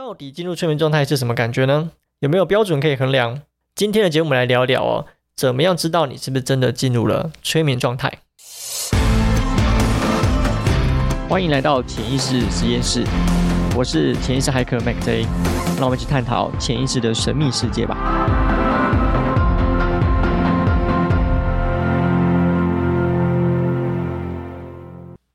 到底进入催眠状态是什么感觉呢？有没有标准可以衡量？今天的节目我们来聊聊哦，怎么样知道你是不是真的进入了催眠状态？欢迎来到潜意识实验室，我是潜意识骇客 Mac J，让我们一起探讨潜意识的神秘世界吧。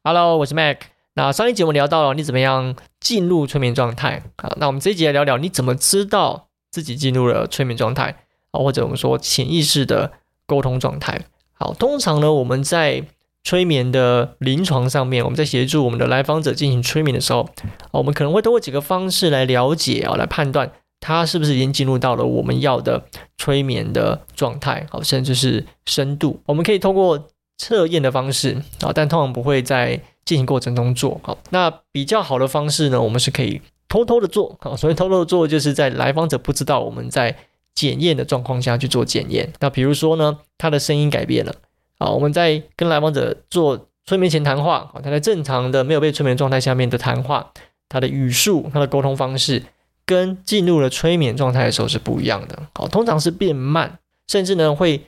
Hello，我是 Mac。那上一节我们聊到了你怎么样进入催眠状态啊？那我们这一集来聊聊你怎么知道自己进入了催眠状态啊，或者我们说潜意识的沟通状态。好，通常呢，我们在催眠的临床上面，我们在协助我们的来访者进行催眠的时候，我们可能会通过几个方式来了解啊，来判断他是不是已经进入到了我们要的催眠的状态，好，甚至是深度。我们可以通过测验的方式啊，但通常不会在进行过程中做好，那比较好的方式呢，我们是可以偷偷的做好。所以偷偷的做，就是在来访者不知道我们在检验的状况下去做检验。那比如说呢，他的声音改变了啊，我们在跟来访者做催眠前谈话啊，他在正常的没有被催眠状态下面的谈话，他的语速、他的沟通方式，跟进入了催眠状态的时候是不一样的。好，通常是变慢，甚至呢会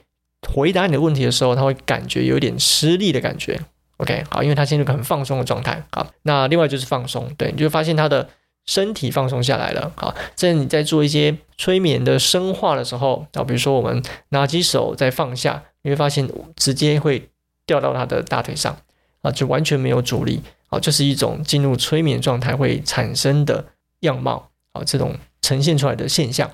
回答你的问题的时候，他会感觉有点吃力的感觉。OK，好，因为他进入很放松的状态。好，那另外就是放松，对，你就发现他的身体放松下来了。好，这你在做一些催眠的深化的时候，啊，比如说我们拿起手再放下，你会发现直接会掉到他的大腿上，啊，就完全没有阻力。好，这是一种进入催眠状态会产生的样貌。好，这种呈现出来的现象。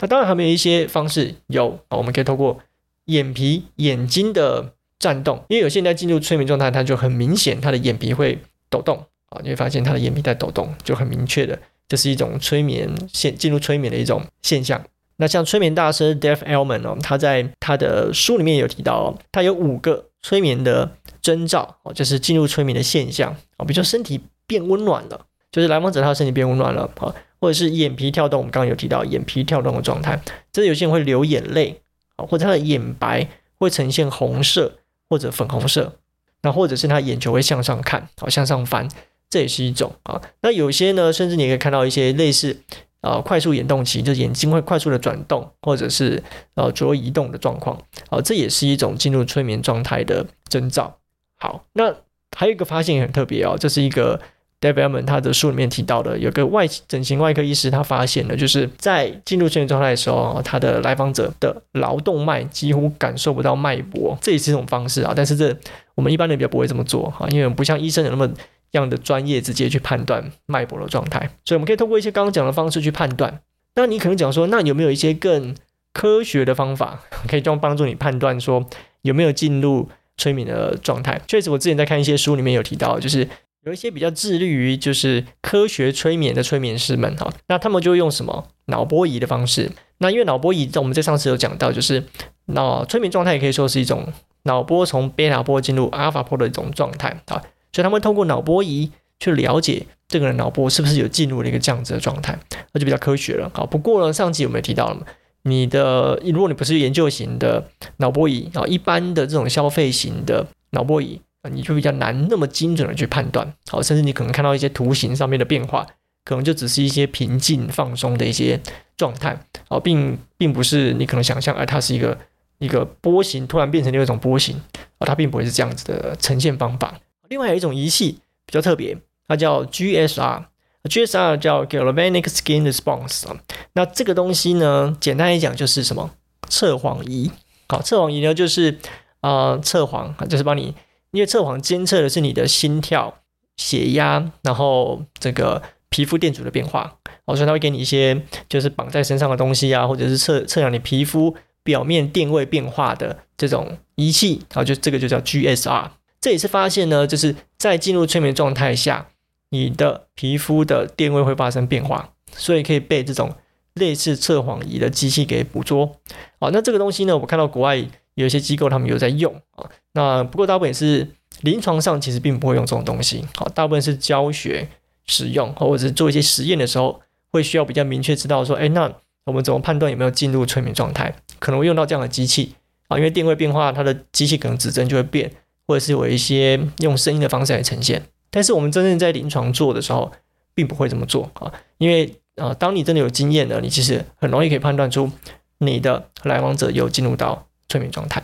那当然还没有一些方式有，啊我们可以透过眼皮、眼睛的。颤动，因为有些人在进入催眠状态，他就很明显，他的眼皮会抖动啊，你会发现他的眼皮在抖动，就很明确的，这是一种催眠现进入催眠的一种现象。那像催眠大师 Dave Elman 哦，他在他的书里面有提到哦，他有五个催眠的征兆哦，就是进入催眠的现象啊，比如说身体变温暖了，就是来访者他的身体变温暖了啊，或者是眼皮跳动，我们刚刚有提到眼皮跳动的状态，这有些人会流眼泪啊，或者他的眼白会呈现红色。或者粉红色，那或者是他眼球会向上看，好向上翻，这也是一种啊。那有些呢，甚至你可以看到一些类似啊快速眼动期，就眼睛会快速的转动，或者是呃左右移动的状况，啊，这也是一种进入催眠状态的征兆。好，那还有一个发现也很特别哦，这是一个。David Elman 他的书里面提到的，有个外整形外科医师，他发现了，就是在进入睡眠状态的时候，他的来访者的劳动脉几乎感受不到脉搏，这也是一种方式啊。但是这我们一般人比较不会这么做哈，因为不像医生有那么样的专业，直接去判断脉搏的状态。所以我们可以通过一些刚刚讲的方式去判断。那你可能讲说，那有没有一些更科学的方法，可以这样帮助你判断说有没有进入催眠的状态？确实，我之前在看一些书里面有提到，就是。有一些比较致力于就是科学催眠的催眠师们哈，那他们就用什么脑波仪的方式？那因为脑波仪在我们在上次有讲到，就是脑催眠状态也可以说是一种脑波从贝塔波进入阿尔法波的一种状态啊，所以他们通过脑波仪去了解这个人脑波是不是有进入了一个这样子的状态，那就比较科学了。好，不过呢，上集有没有提到了嘛？你的如果你不是研究型的脑波仪啊，一般的这种消费型的脑波仪。啊，你就比较难那么精准的去判断，好，甚至你可能看到一些图形上面的变化，可能就只是一些平静放松的一些状态，好，并并不是你可能想象，而它是一个一个波形突然变成另一种波形，啊，它并不会是这样子的呈现方法。另外有一种仪器比较特别，它叫 GSR，GSR 叫 Galvanic Skin Response 啊，那这个东西呢，简单来讲就是什么？测谎仪，好，测谎仪呢就是啊测谎，就是帮你。因为测谎监测的是你的心跳、血压，然后这个皮肤电阻的变化，哦所以它会给你一些就是绑在身上的东西啊，或者是测测量你皮肤表面电位变化的这种仪器，然后就这个就叫 GSR。这也是发现呢，就是在进入催眠状态下，你的皮肤的电位会发生变化，所以可以被这种类似测谎仪的机器给捕捉。好，那这个东西呢，我看到国外。有些机构他们有在用啊，那不过大部分也是临床上其实并不会用这种东西，好，大部分是教学使用或者是做一些实验的时候会需要比较明确知道说，哎，那我们怎么判断有没有进入催眠状态？可能会用到这样的机器啊，因为电位变化，它的机器可能指针就会变，或者是有一些用声音的方式来呈现。但是我们真正在临床做的时候，并不会这么做啊，因为啊，当你真的有经验了，你其实很容易可以判断出你的来访者有进入到催眠状态。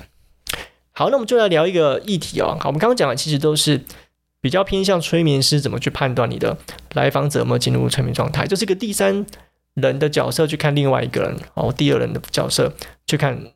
好，那我们就来聊一个议题哦。好，我们刚刚讲的其实都是比较偏向催眠师怎么去判断你的来访者有没有进入催眠状态，就是一个第三人的角色去看另外一个人哦，第二人的角色去看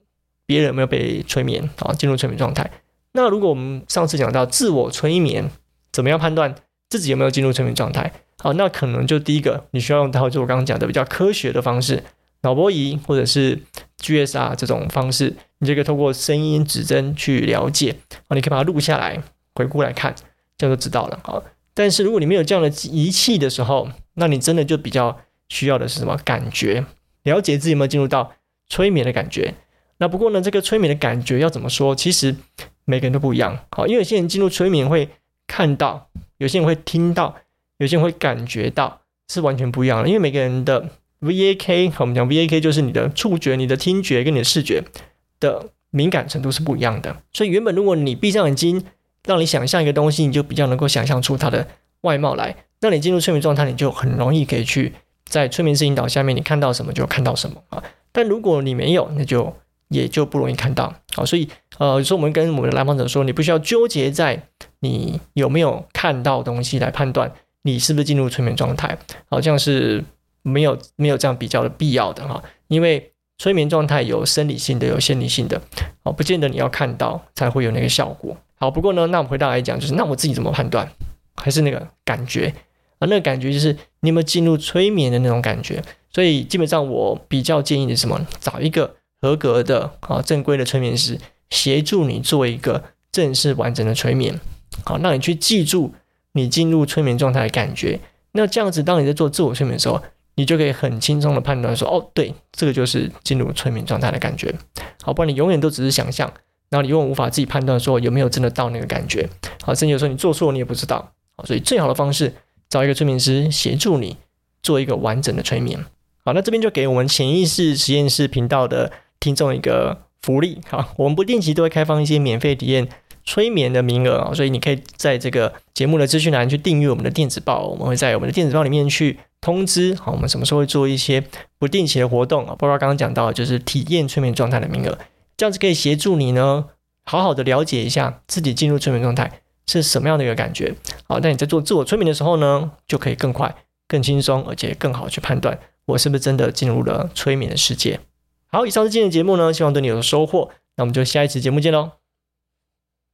别人有没有被催眠啊，进入催眠状态。那如果我们上次讲到自我催眠，怎么样判断自己有没有进入催眠状态？好，那可能就第一个你需要用到就我刚刚讲的比较科学的方式，脑波仪或者是 GSR 这种方式。你就可以透过声音指针去了解啊，你可以把它录下来，回顾来看，这样就知道了啊。但是如果你没有这样的仪器的时候，那你真的就比较需要的是什么感觉？了解自己有没有进入到催眠的感觉。那不过呢，这个催眠的感觉要怎么说？其实每个人都不一样。好，因为有些人进入催眠会看到，有些人会听到，有些人会感觉到，是完全不一样的。因为每个人的 VAK，我们讲 VAK 就是你的触觉、你的听觉跟你的视觉。的敏感程度是不一样的，所以原本如果你闭上眼睛，让你想象一个东西，你就比较能够想象出它的外貌来。那你进入催眠状态，你就很容易可以去在催眠师引导下面，你看到什么就看到什么啊。但如果你没有，那就也就不容易看到。好，所以呃，有时候我们跟我们的来访者说，你不需要纠结在你有没有看到东西来判断你是不是进入催眠状态，好像是没有没有这样比较的必要的哈，因为。催眠状态有生理性的，有心理性的，哦，不见得你要看到才会有那个效果。好，不过呢，那我们回到来讲，就是那我自己怎么判断？还是那个感觉啊？那个感觉就是你有没有进入催眠的那种感觉？所以基本上我比较建议的什么？找一个合格的啊正规的催眠师协助你做一个正式完整的催眠。好，让你去记住你进入催眠状态的感觉。那这样子，当你在做自我催眠的时候。你就可以很轻松的判断说，哦，对，这个就是进入催眠状态的感觉。好，不然你永远都只是想象，然后你永远无法自己判断说有没有真的到那个感觉。好，甚至有时候你做错你也不知道。好，所以最好的方式找一个催眠师协助你做一个完整的催眠。好，那这边就给我们潜意识实验室频道的听众一个福利。好，我们不定期都会开放一些免费体验。催眠的名额，所以你可以在这个节目的资讯栏去订阅我们的电子报，我们会在我们的电子报里面去通知，好，我们什么时候会做一些不定期的活动啊？包括刚刚讲到就是体验催眠状态的名额，这样子可以协助你呢，好好的了解一下自己进入催眠状态是什么样的一个感觉。好，那你在做自我催眠的时候呢，就可以更快、更轻松，而且更好去判断我是不是真的进入了催眠的世界。好，以上是今天的节目呢，希望对你有收获，那我们就下一次节目见喽。